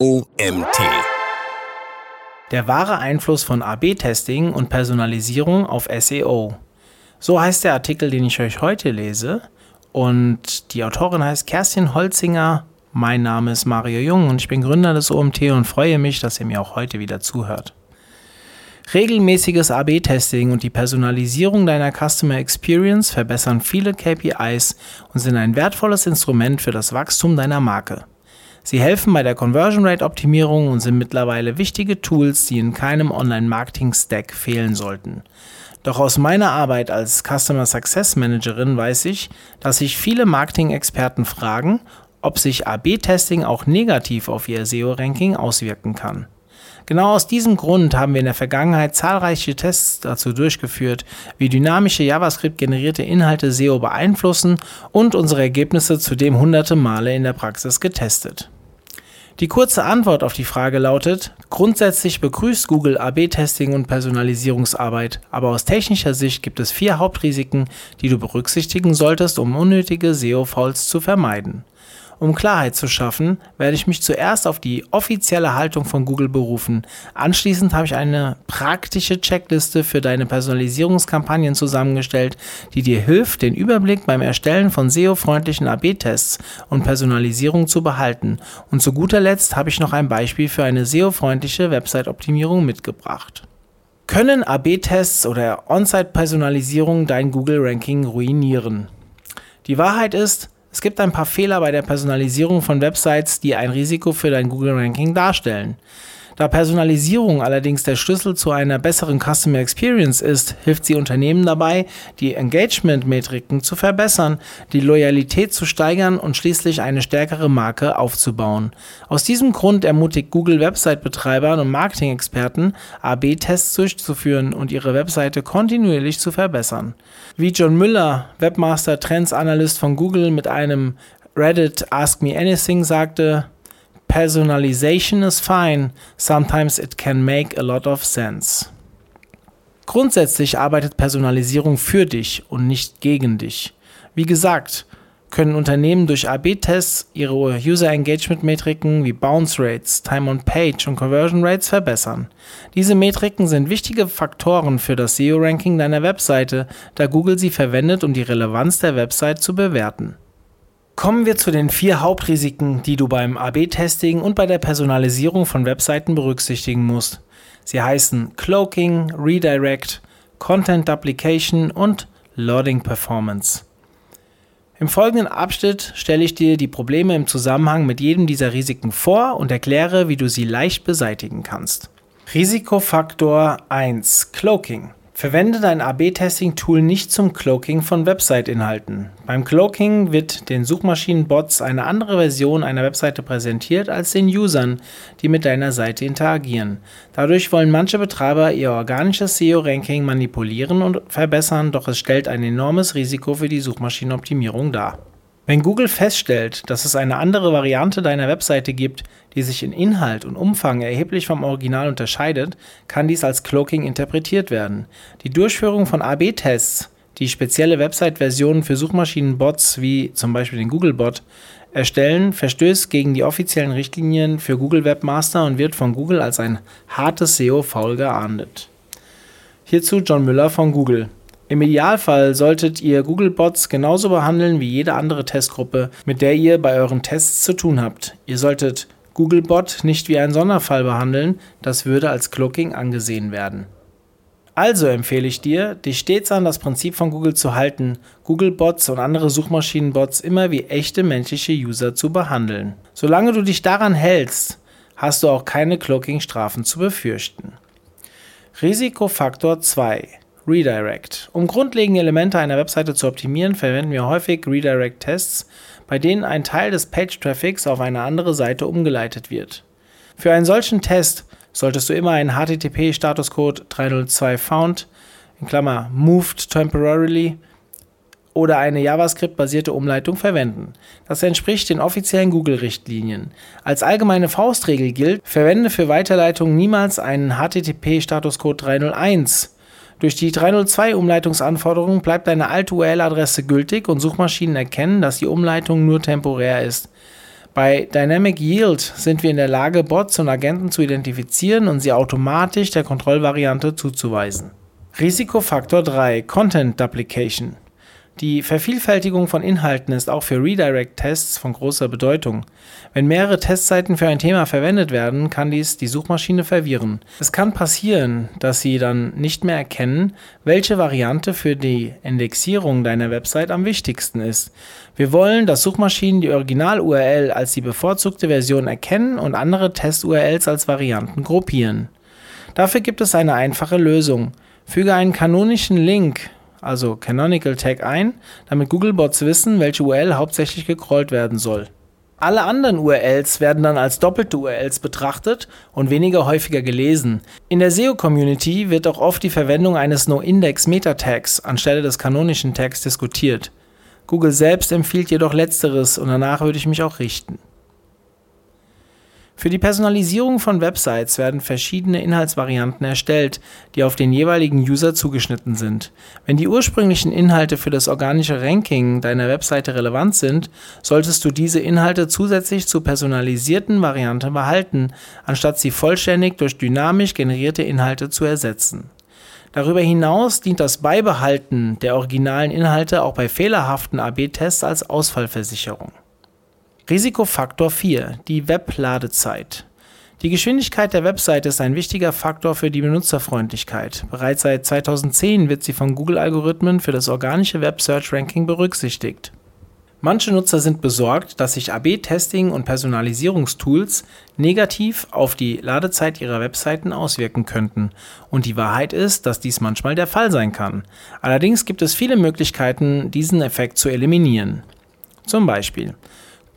OMT. Der wahre Einfluss von AB-Testing und Personalisierung auf SEO. So heißt der Artikel, den ich euch heute lese. Und die Autorin heißt Kerstin Holzinger. Mein Name ist Mario Jung und ich bin Gründer des OMT und freue mich, dass ihr mir auch heute wieder zuhört. Regelmäßiges AB-Testing und die Personalisierung deiner Customer Experience verbessern viele KPIs und sind ein wertvolles Instrument für das Wachstum deiner Marke. Sie helfen bei der Conversion Rate Optimierung und sind mittlerweile wichtige Tools, die in keinem Online-Marketing-Stack fehlen sollten. Doch aus meiner Arbeit als Customer Success Managerin weiß ich, dass sich viele Marketing-Experten fragen, ob sich AB-Testing auch negativ auf ihr SEO-Ranking auswirken kann. Genau aus diesem Grund haben wir in der Vergangenheit zahlreiche Tests dazu durchgeführt, wie dynamische JavaScript-generierte Inhalte SEO beeinflussen und unsere Ergebnisse zudem hunderte Male in der Praxis getestet. Die kurze Antwort auf die Frage lautet, grundsätzlich begrüßt Google AB-Testing und Personalisierungsarbeit, aber aus technischer Sicht gibt es vier Hauptrisiken, die du berücksichtigen solltest, um unnötige SEO-Fouls zu vermeiden. Um Klarheit zu schaffen, werde ich mich zuerst auf die offizielle Haltung von Google berufen. Anschließend habe ich eine praktische Checkliste für deine Personalisierungskampagnen zusammengestellt, die dir hilft, den Überblick beim Erstellen von SEO-freundlichen AB-Tests und Personalisierung zu behalten. Und zu guter Letzt habe ich noch ein Beispiel für eine SEO-freundliche Website-Optimierung mitgebracht. Können AB-Tests oder On-Site-Personalisierung dein Google-Ranking ruinieren? Die Wahrheit ist, es gibt ein paar Fehler bei der Personalisierung von Websites, die ein Risiko für dein Google-Ranking darstellen. Da Personalisierung allerdings der Schlüssel zu einer besseren Customer Experience ist, hilft sie Unternehmen dabei, die Engagement-Metriken zu verbessern, die Loyalität zu steigern und schließlich eine stärkere Marke aufzubauen. Aus diesem Grund ermutigt Google Website-Betreibern und Marketing-Experten, AB-Tests durchzuführen und ihre Webseite kontinuierlich zu verbessern. Wie John Müller, Webmaster Trends Analyst von Google, mit einem Reddit Ask Me Anything sagte, Personalization is fine, sometimes it can make a lot of sense. Grundsätzlich arbeitet Personalisierung für dich und nicht gegen dich. Wie gesagt, können Unternehmen durch AB-Tests ihre User Engagement Metriken wie Bounce Rates, Time on Page und Conversion Rates verbessern. Diese Metriken sind wichtige Faktoren für das SEO-Ranking deiner Webseite, da Google sie verwendet, um die Relevanz der Website zu bewerten. Kommen wir zu den vier Hauptrisiken, die du beim AB-Testing und bei der Personalisierung von Webseiten berücksichtigen musst. Sie heißen Cloaking, Redirect, Content Duplication und Loading Performance. Im folgenden Abschnitt stelle ich dir die Probleme im Zusammenhang mit jedem dieser Risiken vor und erkläre, wie du sie leicht beseitigen kannst. Risikofaktor 1 Cloaking Verwende dein AB-Testing-Tool nicht zum Cloaking von Website-Inhalten. Beim Cloaking wird den Suchmaschinenbots eine andere Version einer Webseite präsentiert als den Usern, die mit deiner Seite interagieren. Dadurch wollen manche Betreiber ihr organisches SEO-Ranking manipulieren und verbessern, doch es stellt ein enormes Risiko für die Suchmaschinenoptimierung dar. Wenn Google feststellt, dass es eine andere Variante deiner Webseite gibt, die sich in Inhalt und Umfang erheblich vom Original unterscheidet, kann dies als Cloaking interpretiert werden. Die Durchführung von AB-Tests, die spezielle Website-Versionen für Suchmaschinenbots wie zum Beispiel den Googlebot erstellen, verstößt gegen die offiziellen Richtlinien für Google Webmaster und wird von Google als ein hartes SEO-Foul geahndet. Hierzu John Müller von Google. Im Idealfall solltet ihr Googlebots genauso behandeln wie jede andere Testgruppe, mit der ihr bei euren Tests zu tun habt. Ihr solltet Googlebot nicht wie einen Sonderfall behandeln, das würde als Cloaking angesehen werden. Also empfehle ich dir, dich stets an das Prinzip von Google zu halten, Googlebots und andere Suchmaschinenbots immer wie echte menschliche User zu behandeln. Solange du dich daran hältst, hast du auch keine Cloaking-Strafen zu befürchten. Risikofaktor 2 Redirect. Um grundlegende Elemente einer Webseite zu optimieren, verwenden wir häufig Redirect-Tests, bei denen ein Teil des Page-Traffics auf eine andere Seite umgeleitet wird. Für einen solchen Test solltest du immer einen HTTP-Statuscode 302 found in Klammer moved temporarily oder eine JavaScript-basierte Umleitung verwenden. Das entspricht den offiziellen Google-Richtlinien. Als allgemeine Faustregel gilt, verwende für Weiterleitungen niemals einen HTTP-Statuscode 301 durch die 302-Umleitungsanforderung bleibt deine alte URL-Adresse gültig und Suchmaschinen erkennen, dass die Umleitung nur temporär ist. Bei Dynamic Yield sind wir in der Lage, Bots und Agenten zu identifizieren und sie automatisch der Kontrollvariante zuzuweisen. Risikofaktor 3 Content Duplication die Vervielfältigung von Inhalten ist auch für Redirect-Tests von großer Bedeutung. Wenn mehrere Testseiten für ein Thema verwendet werden, kann dies die Suchmaschine verwirren. Es kann passieren, dass sie dann nicht mehr erkennen, welche Variante für die Indexierung deiner Website am wichtigsten ist. Wir wollen, dass Suchmaschinen die Original-URL als die bevorzugte Version erkennen und andere Test-URLs als Varianten gruppieren. Dafür gibt es eine einfache Lösung. Füge einen kanonischen Link also Canonical Tag ein, damit Googlebots wissen, welche URL hauptsächlich gecrawlt werden soll. Alle anderen URLs werden dann als doppelte URLs betrachtet und weniger häufiger gelesen. In der SEO-Community wird auch oft die Verwendung eines No-Index-Meta-Tags anstelle des kanonischen Tags diskutiert. Google selbst empfiehlt jedoch letzteres und danach würde ich mich auch richten. Für die Personalisierung von Websites werden verschiedene Inhaltsvarianten erstellt, die auf den jeweiligen User zugeschnitten sind. Wenn die ursprünglichen Inhalte für das organische Ranking deiner Webseite relevant sind, solltest du diese Inhalte zusätzlich zur personalisierten Variante behalten, anstatt sie vollständig durch dynamisch generierte Inhalte zu ersetzen. Darüber hinaus dient das Beibehalten der originalen Inhalte auch bei fehlerhaften AB-Tests als Ausfallversicherung. Risikofaktor 4, die Webladezeit. Die Geschwindigkeit der Webseite ist ein wichtiger Faktor für die Benutzerfreundlichkeit. Bereits seit 2010 wird sie von Google-Algorithmen für das organische Web-Search-Ranking berücksichtigt. Manche Nutzer sind besorgt, dass sich AB-Testing und Personalisierungstools negativ auf die Ladezeit ihrer Webseiten auswirken könnten. Und die Wahrheit ist, dass dies manchmal der Fall sein kann. Allerdings gibt es viele Möglichkeiten, diesen Effekt zu eliminieren. Zum Beispiel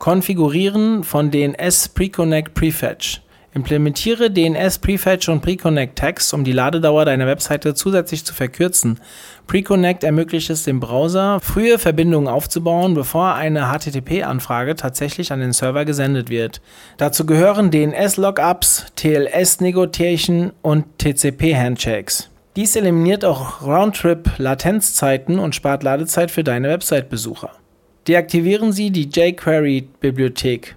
Konfigurieren von DNS Preconnect Prefetch. Implementiere DNS Prefetch und Preconnect Tags, um die Ladedauer deiner Webseite zusätzlich zu verkürzen. Preconnect ermöglicht es dem Browser, frühe Verbindungen aufzubauen, bevor eine HTTP-Anfrage tatsächlich an den Server gesendet wird. Dazu gehören DNS-Lookups, TLS-Negotiation und TCP-Handshakes. Dies eliminiert auch Roundtrip-Latenzzeiten und spart Ladezeit für deine Website-Besucher. Deaktivieren Sie die jQuery-Bibliothek.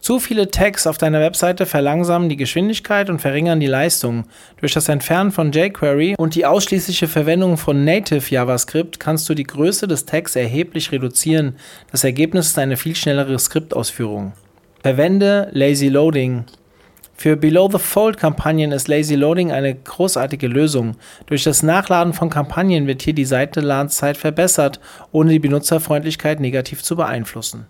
Zu viele Tags auf deiner Webseite verlangsamen die Geschwindigkeit und verringern die Leistung. Durch das Entfernen von jQuery und die ausschließliche Verwendung von Native JavaScript kannst du die Größe des Tags erheblich reduzieren. Das Ergebnis ist eine viel schnellere Skriptausführung. Verwende Lazy Loading. Für Below-the-Fold-Kampagnen ist Lazy Loading eine großartige Lösung. Durch das Nachladen von Kampagnen wird hier die Seitenladezeit verbessert, ohne die Benutzerfreundlichkeit negativ zu beeinflussen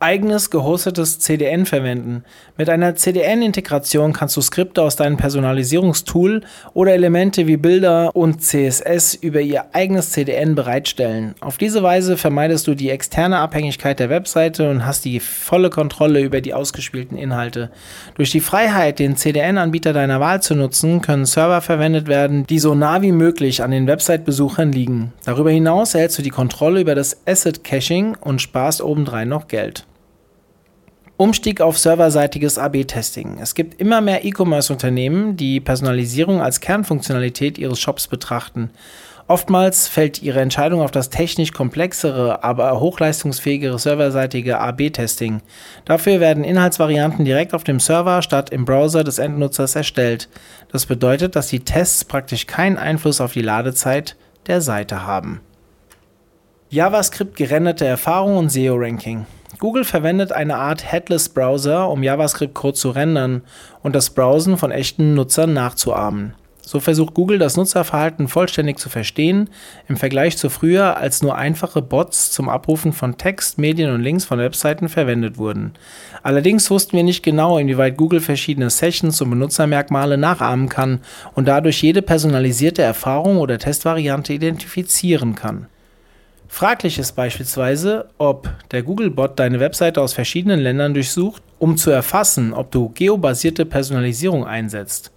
eigenes gehostetes CDN verwenden. Mit einer CDN-Integration kannst du Skripte aus deinem Personalisierungstool oder Elemente wie Bilder und CSS über ihr eigenes CDN bereitstellen. Auf diese Weise vermeidest du die externe Abhängigkeit der Webseite und hast die volle Kontrolle über die ausgespielten Inhalte. Durch die Freiheit, den CDN-Anbieter deiner Wahl zu nutzen, können Server verwendet werden, die so nah wie möglich an den Website-Besuchern liegen. Darüber hinaus erhältst du die Kontrolle über das Asset-Caching und sparst obendrein noch Geld. Umstieg auf serverseitiges AB-Testing. Es gibt immer mehr E-Commerce-Unternehmen, die Personalisierung als Kernfunktionalität ihres Shops betrachten. Oftmals fällt ihre Entscheidung auf das technisch komplexere, aber hochleistungsfähigere serverseitige AB-Testing. Dafür werden Inhaltsvarianten direkt auf dem Server statt im Browser des Endnutzers erstellt. Das bedeutet, dass die Tests praktisch keinen Einfluss auf die Ladezeit der Seite haben. JavaScript gerenderte Erfahrung und SEO-Ranking. Google verwendet eine Art Headless-Browser, um JavaScript-Code zu rendern und das Browsen von echten Nutzern nachzuahmen. So versucht Google das Nutzerverhalten vollständig zu verstehen, im Vergleich zu früher, als nur einfache Bots zum Abrufen von Text, Medien und Links von Webseiten verwendet wurden. Allerdings wussten wir nicht genau, inwieweit Google verschiedene Sessions und Benutzermerkmale nachahmen kann und dadurch jede personalisierte Erfahrung oder Testvariante identifizieren kann. Fraglich ist beispielsweise, ob der Googlebot deine Webseite aus verschiedenen Ländern durchsucht, um zu erfassen, ob du geobasierte Personalisierung einsetzt.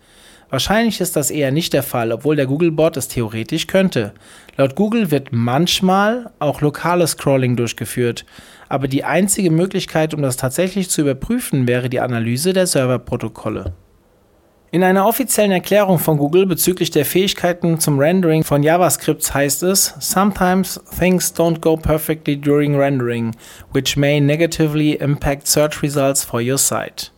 Wahrscheinlich ist das eher nicht der Fall, obwohl der Googlebot es theoretisch könnte. Laut Google wird manchmal auch lokales Scrolling durchgeführt, aber die einzige Möglichkeit, um das tatsächlich zu überprüfen, wäre die Analyse der Serverprotokolle. In einer offiziellen Erklärung von Google bezüglich der Fähigkeiten zum Rendering von JavaScripts heißt es, Sometimes things don't go perfectly during rendering, which may negatively impact search results for your site.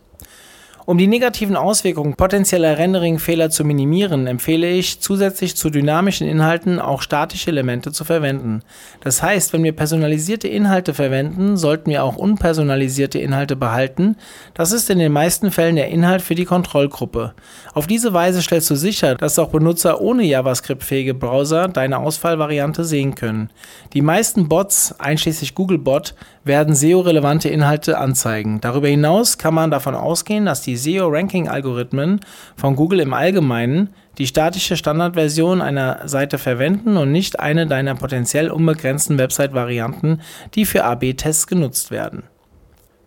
Um die negativen Auswirkungen potenzieller Rendering-Fehler zu minimieren, empfehle ich, zusätzlich zu dynamischen Inhalten auch statische Elemente zu verwenden. Das heißt, wenn wir personalisierte Inhalte verwenden, sollten wir auch unpersonalisierte Inhalte behalten. Das ist in den meisten Fällen der Inhalt für die Kontrollgruppe. Auf diese Weise stellst du sicher, dass auch Benutzer ohne JavaScript-fähige Browser deine Ausfallvariante sehen können. Die meisten Bots, einschließlich Googlebot, werden SEO-relevante Inhalte anzeigen. Darüber hinaus kann man davon ausgehen, dass die SEO-Ranking-Algorithmen von Google im Allgemeinen die statische Standardversion einer Seite verwenden und nicht eine deiner potenziell unbegrenzten Website-Varianten, die für AB-Tests genutzt werden.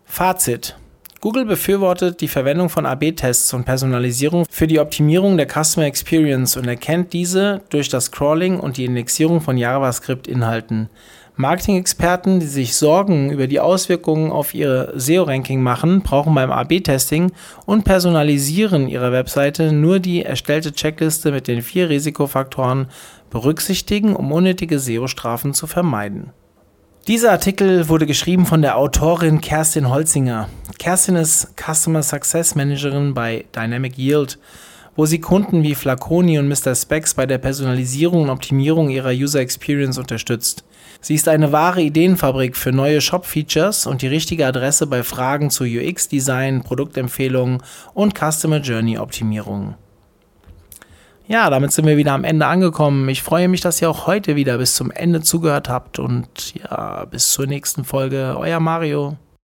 Fazit Google befürwortet die Verwendung von AB-Tests und Personalisierung für die Optimierung der Customer Experience und erkennt diese durch das Crawling und die Indexierung von JavaScript-Inhalten. Marketing-Experten, die sich Sorgen über die Auswirkungen auf ihr SEO-Ranking machen, brauchen beim AB-Testing und Personalisieren ihrer Webseite nur die erstellte Checkliste mit den vier Risikofaktoren berücksichtigen, um unnötige SEO-Strafen zu vermeiden. Dieser Artikel wurde geschrieben von der Autorin Kerstin Holzinger. Kerstin ist Customer Success Managerin bei Dynamic Yield wo sie Kunden wie Flaconi und Mr. Specs bei der Personalisierung und Optimierung ihrer User Experience unterstützt. Sie ist eine wahre Ideenfabrik für neue Shop-Features und die richtige Adresse bei Fragen zu UX-Design, Produktempfehlungen und Customer Journey-Optimierung. Ja, damit sind wir wieder am Ende angekommen. Ich freue mich, dass ihr auch heute wieder bis zum Ende zugehört habt und ja, bis zur nächsten Folge. Euer Mario.